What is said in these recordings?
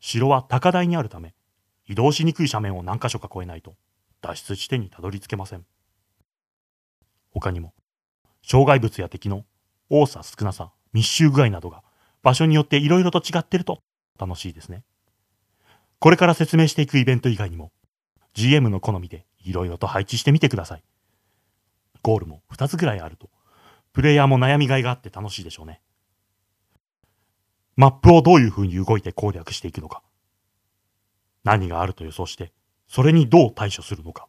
城は高台にあるため、移動しにくい斜面を何箇所か越えないと、脱出地点にたどり着けません。他にも、障害物や敵の多さ少なさ、密集具合などが場所によって色々と違ってると楽しいですね。これから説明していくイベント以外にも、GM の好みで色々と配置してみてください。ゴールも2つぐらいあると、プレイヤーも悩みがいがあって楽しいでしょうね。マップをどういう風に動いて攻略していくのか。何があると予想して、それにどう対処するのか。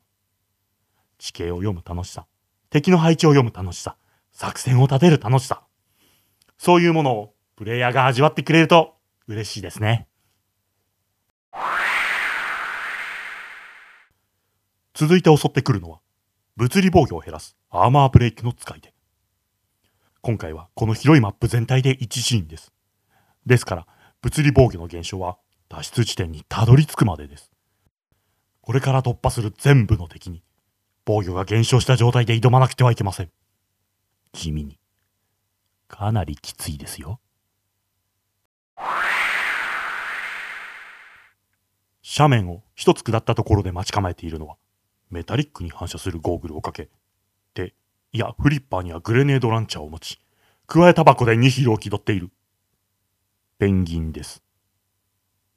地形を読む楽しさ、敵の配置を読む楽しさ、作戦を立てる楽しさ。そういうものをプレイヤーが味わってくれると嬉しいですね。続いて襲ってくるのは、物理防御を減らすアーマーブレイクの使い手。今回はこの広いマップ全体で1シーンです。ですから、物理防御の減少は脱出地点にたどり着くまでです。これから突破する全部の敵に、防御が減少した状態で挑まなくてはいけません。地味に。かなりきついですよ。斜面を一つ下ったところで待ち構えているのは、メタリックに反射するゴーグルをかけ、いや、フリッパーにはグレネードランチャーを持ち、加えタバコでニヒルを気取っている。ペンギンです。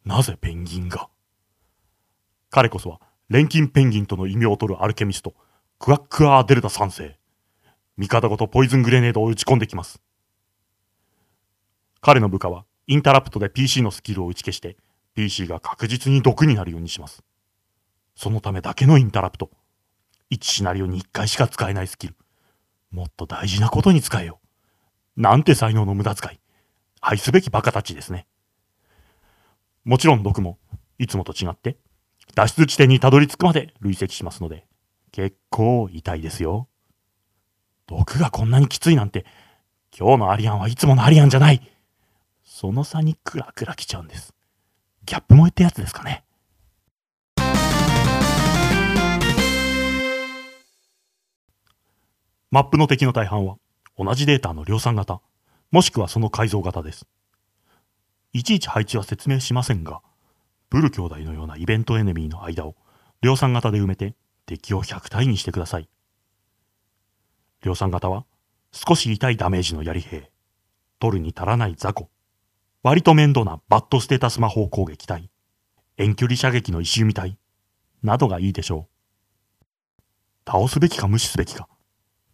なぜペンギンが？彼こそは、錬金ペンギンとの異名を取るアルケミスト、クワックアーデルタ3世。味方ごとポイズングレネードを打ち込んできます。彼の部下は、インタラプトで PC のスキルを打ち消して、PC が確実に毒になるようにします。そのためだけのインタラプト。1シナリオに1回しか使えないスキル。もっと大事なことに使えよ。なんて才能の無駄遣い。愛すべきバカたちですね。もちろん毒も、いつもと違って、脱出地点にたどり着くまで累積しますので、結構痛いですよ。毒がこんなにきついなんて、今日のアリアンはいつものアリアンじゃない。その差にクラクラ来ちゃうんです。ギャップ萌えってやつですかね。マップの敵の大半は、同じデータの量産型、もしくはその改造型です。いちいち配置は説明しませんが、ブル兄弟のようなイベントエネミーの間を量産型で埋めて敵を100体にしてください。量産型は少し痛いダメージの槍兵、取るに足らない雑魚、割と面倒なバットステータス魔法攻撃隊、遠距離射撃の石弓隊、などがいいでしょう。倒すべきか無視すべきか、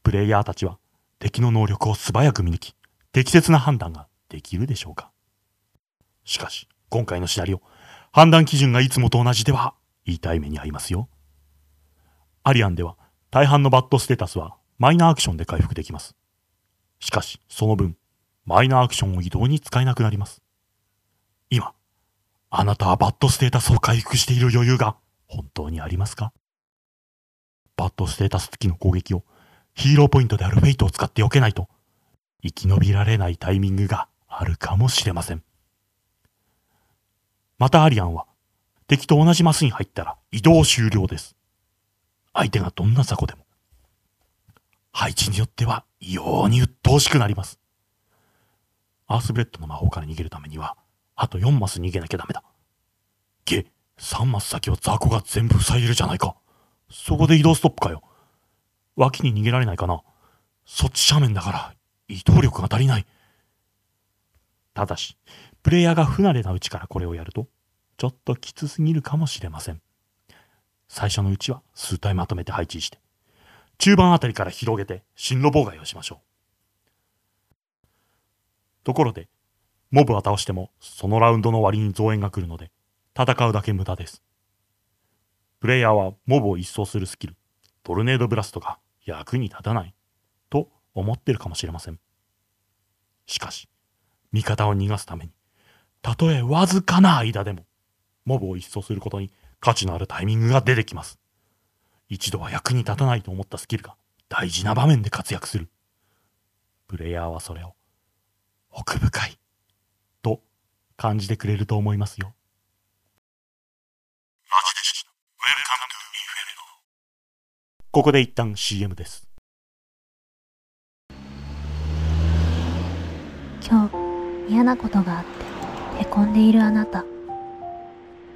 プレイヤーたちは敵の能力を素早く見抜き、適切な判断ができるでしょうかしかし、今回のシナリオ、判断基準がいつもと同じでは、痛い目に遭いますよ。アリアンでは、大半のバッドステータスはマイナーアクションで回復できます。しかし、その分、マイナーアクションを移動に使えなくなります。今、あなたはバッドステータスを回復している余裕が本当にありますか？バッドステータス付きの攻撃をヒーローポイントであるフェイトを使って避けないと生き延びられないタイミングがあるかもしれません。またアリアンは、敵と同じマスに入ったら移動終了です。相手がどんな雑魚でも。配置によっては異様に鬱陶しくなります。アースブレッドの魔法から逃げるためには、あと4マス逃げなきゃダメだ。ゲ、3マス先を雑魚が全部塞いでるじゃないか。そこで移動ストップかよ。脇に逃げられないかな。そっち斜面だから移動力が足りない。ただし、プレイヤーが不慣れなうちからこれをやると、ちょっときつすぎるかもしれません。最初のうちは数体まとめて配置して、中盤あたりから広げて進路妨害をしましょう。ところで、モブは倒してもそのラウンドの割に増援が来るので、戦うだけ無駄です。プレイヤーはモブを一掃するスキル、トルネードブラストが役に立たないと思ってるかもしれません。しかし、味方を逃がすために、たとえわずかな間でも、モブを一掃することに価値のあるタイミングが出てきます。一度は役に立たないと思ったスキルが大事な場面で活躍する。プレイヤーはそれを奥深いと感じてくれると思いますよ。ここで一旦 CM です。今日嫌なことがあってへこんでいるあなた。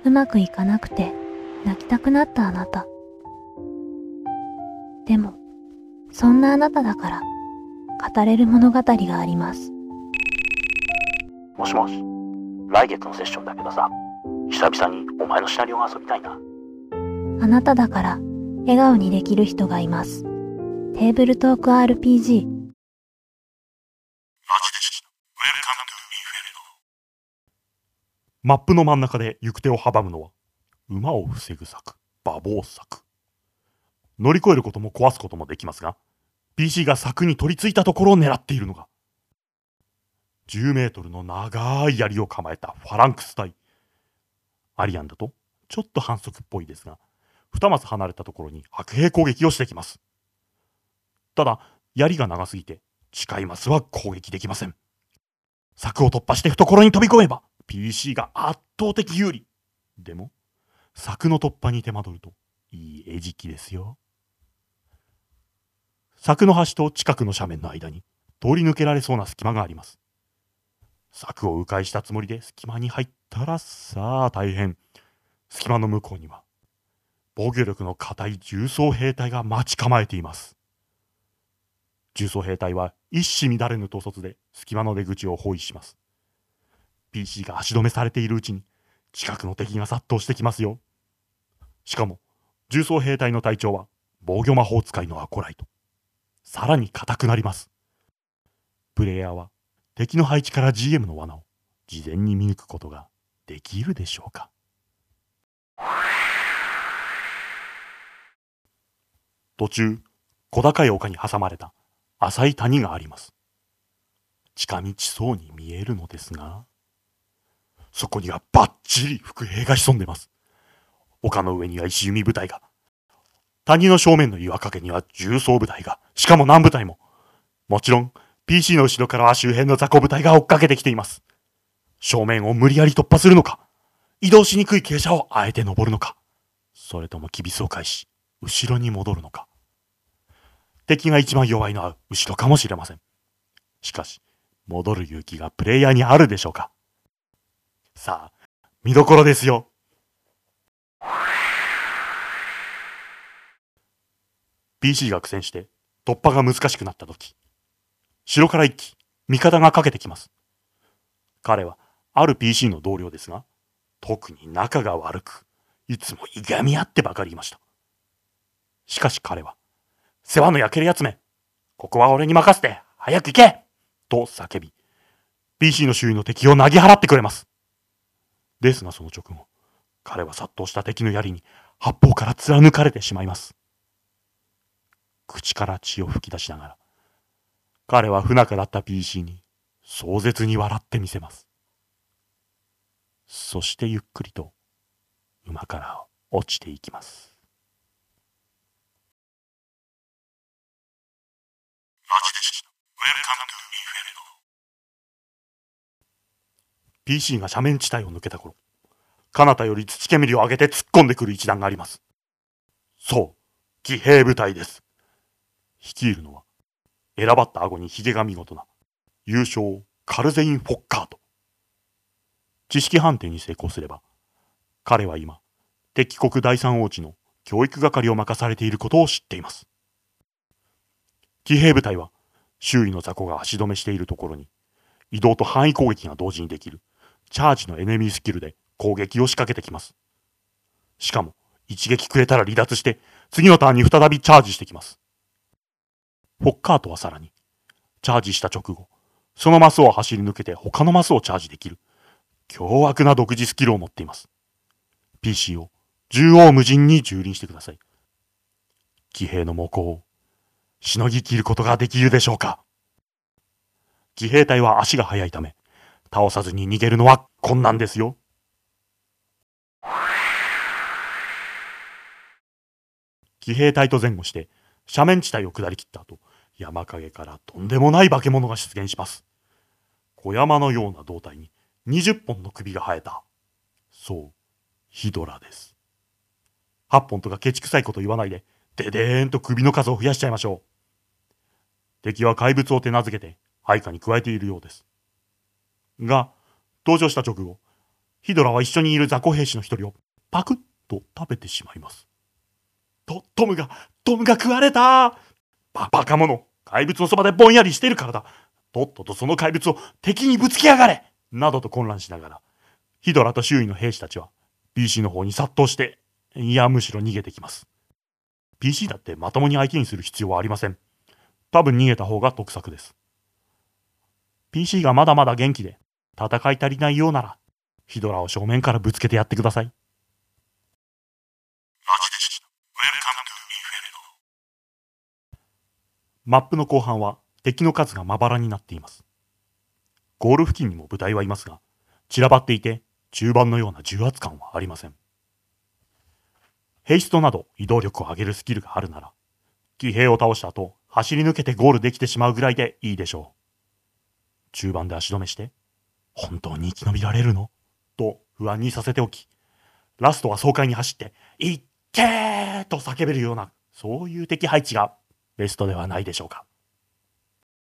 うまくいかなくて泣きたくなったあなた。でも、そんなあなただから語れる物語があります。もしもし、来月のセッションだけどさ、久々にお前のシナリオが遊びたいな。あなただから笑顔にできる人がいます。テーブルトーク RPG マップの真ん中で行く手を阻むのは、馬を防ぐ策、馬防策。乗り越えることも壊すこともできますが、PC が柵に取り付いたところを狙っているのが、10メートルの長い槍を構えたファランクス隊。アリアンだと、ちょっと反則っぽいですが、二マス離れたところに白兵攻撃をしてきます。ただ、槍が長すぎて、近いマスは攻撃できません。柵を突破して懐に飛び込めば、PC が圧倒的有利。でも、柵の突破に手間取ると、いい餌食ですよ。柵の端と近くの斜面の間に、通り抜けられそうな隙間があります。柵を迂回したつもりで隙間に入ったら、さあ大変。隙間の向こうには、防御力の固い重装兵隊が待ち構えています。重装兵隊は一糸乱れぬ統率で隙間の出口を包囲します。PC が足止めされているうちに近くの敵が殺到してきますよ。しかも、重装兵隊の隊長は防御魔法使いのアコライト。さらに硬くなります。プレイヤーは敵の配置から GM の罠を事前に見抜くことができるでしょうか途中、小高い丘に挟まれた浅い谷があります。近道そうに見えるのですが、そこにはバッチリ伏兵が潜んでます。丘の上には石弓部隊が。谷の正面の岩陰には重装部隊が。しかも何部隊も。もちろん、PC の後ろからは周辺の雑魚部隊が追っかけてきています。正面を無理やり突破するのか移動しにくい傾斜をあえて登るのかそれともキビスを返し、後ろに戻るのか敵が一番弱いのは後ろかもしれません。しかし、戻る勇気がプレイヤーにあるでしょうかさあ、見どころですよ。PC が苦戦して突破が難しくなった時、城から一機、味方がかけてきます。彼は、ある PC の同僚ですが、特に仲が悪く、いつもいがみ合ってばかりいました。しかし彼は、世話の焼けるやつめ、ここは俺に任せて、早く行けと叫び、PC の周囲の敵を投げ払ってくれます。ですがその直後、彼は殺到した敵の槍に八方から貫かれてしまいます。口から血を吹き出しながら、彼は不仲だった PC に壮絶に笑ってみせます。そしてゆっくりと馬から落ちていきます。PC が斜面地帯を抜けた頃、彼方より土煙を上げて突っ込んでくる一団があります。そう、騎兵部隊です。率いるのは、選ばった顎に髭が見事な、優勝カルゼイン・フォッカート。知識判定に成功すれば、彼は今、敵国第三王子の教育係を任されていることを知っています。騎兵部隊は、周囲の雑魚が足止めしているところに、移動と範囲攻撃が同時にできる、チャージのエネミースキルで攻撃を仕掛けてきます。しかも、一撃くれたら離脱して、次のターンに再びチャージしてきます。フォッカートはさらに、チャージした直後、そのマスを走り抜けて他のマスをチャージできる、凶悪な独自スキルを持っています。PC を縦横無尽に蹂躙してください。騎兵の猛攻を、しのぎ切ることができるでしょうか騎兵隊は足が速いため、倒さずに逃げるのは困難ですよ。騎兵隊と前後して、斜面地帯を下り切った後、山陰からとんでもない化け物が出現します。小山のような胴体に20本の首が生えた。そう、ヒドラです。8本とかケチくさいこと言わないで、ででーんと首の数を増やしちゃいましょう。敵は怪物を手なずけて配下に加えているようです。が、登場した直後、ヒドラは一緒にいる雑魚兵士の一人をパクッと食べてしまいます。と、トムが、トムが食われたバ、バカ者怪物のそばでぼんやりしてるからだとっととその怪物を敵にぶつけやがれなどと混乱しながら、ヒドラと周囲の兵士たちは PC の方に殺到して、いやむしろ逃げてきます。PC だってまともに相手にする必要はありません。多分逃げた方が得策です。PC がまだまだ元気で戦い足りないようなら、ヒドラを正面からぶつけてやってください。マップの後半は敵の数がまばらになっています。ゴール付近にも部隊はいますが、散らばっていて中盤のような重圧感はありません。ヘイストなど移動力を上げるスキルがあるなら、騎兵を倒した後、走り抜けてゴールできてしまうぐらいでいいでしょう。中盤で足止めして、本当に生き延びられるの？と不安にさせておき、ラストは爽快に走って、いっけーと叫べるような、そういう敵配置がベストではないでしょうか。